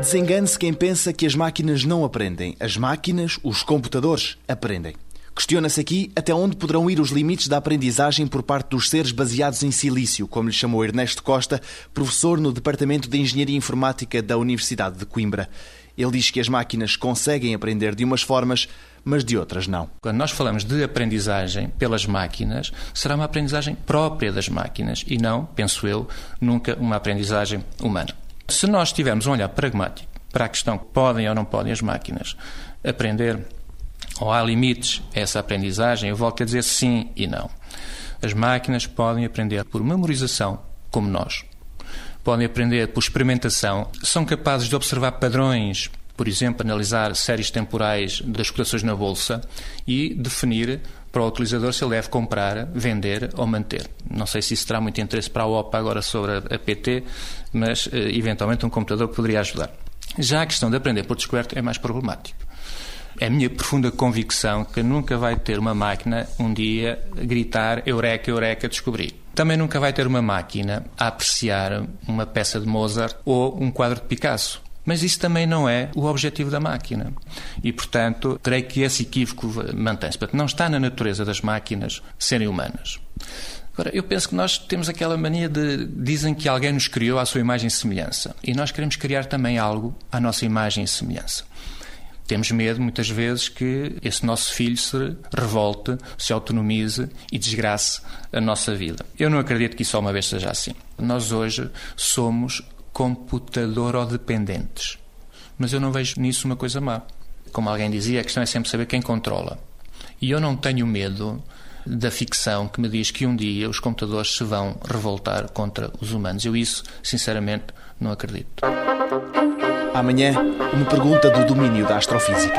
Desengane-se quem pensa que as máquinas não aprendem. As máquinas, os computadores, aprendem. Questiona-se aqui até onde poderão ir os limites da aprendizagem por parte dos seres baseados em silício, como lhe chamou Ernesto Costa, professor no Departamento de Engenharia Informática da Universidade de Coimbra. Ele diz que as máquinas conseguem aprender de umas formas, mas de outras não. Quando nós falamos de aprendizagem pelas máquinas, será uma aprendizagem própria das máquinas e não, penso eu, nunca uma aprendizagem humana. Se nós tivermos um olhar pragmático para a questão que podem ou não podem as máquinas aprender, ou há limites a essa aprendizagem, eu volto a dizer sim e não. As máquinas podem aprender por memorização, como nós. Podem aprender por experimentação, são capazes de observar padrões, por exemplo, analisar séries temporais das cotações na bolsa e definir para o utilizador se ele deve comprar, vender ou manter. Não sei se isso terá muito interesse para a OPA agora sobre a PT, mas eh, eventualmente um computador poderia ajudar. Já a questão de aprender por descoberto é mais problemático. É a minha profunda convicção que nunca vai ter uma máquina um dia gritar Eureka, Eureka, descobri. Também nunca vai ter uma máquina a apreciar uma peça de Mozart ou um quadro de Picasso. Mas isso também não é o objetivo da máquina. E, portanto, creio que esse equívoco mantém-se. Não está na natureza das máquinas serem humanas. Agora, eu penso que nós temos aquela mania de. Dizem que alguém nos criou à sua imagem e semelhança. E nós queremos criar também algo à nossa imagem e semelhança. Temos medo, muitas vezes, que esse nosso filho se revolte, se autonomize e desgrace a nossa vida. Eu não acredito que isso uma vez seja assim. Nós hoje somos computador-dependentes. Mas eu não vejo nisso uma coisa má. Como alguém dizia, a questão é sempre saber quem controla. E eu não tenho medo da ficção que me diz que um dia os computadores se vão revoltar contra os humanos. Eu isso, sinceramente, não acredito. Amanhã, uma pergunta do domínio da astrofísica.